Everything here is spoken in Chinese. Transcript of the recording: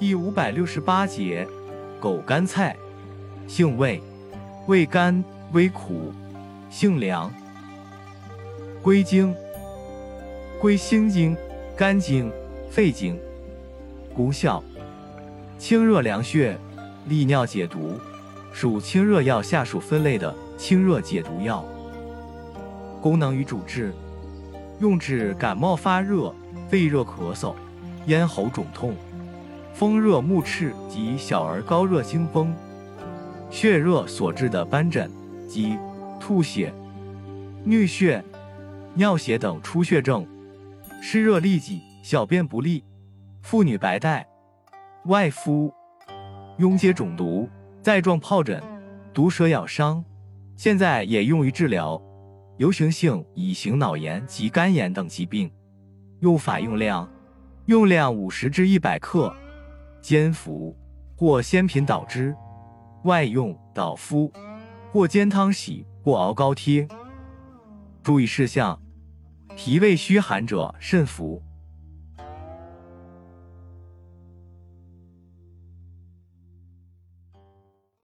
第五百六十八节，狗肝菜，性味，味甘微苦，性凉。归经，归心经、肝经、肺经。功效，清热凉血，利尿解毒，属清热药下属分类的清热解毒药。功能与主治，用治感冒发热、肺热咳嗽、咽喉肿痛、风热目赤及小儿高热惊风、血热所致的斑疹及吐血、衄血、尿血等出血症，湿热痢疾、小便不利。妇女白带、外敷、痈疖肿毒、带状疱疹、毒蛇咬伤，现在也用于治疗流行性乙型脑炎及肝炎等疾病。用法用量：用量五十至一百克，煎服或鲜品捣汁；外用捣敷或煎汤洗或熬膏贴。注意事项：脾胃虚寒者慎服。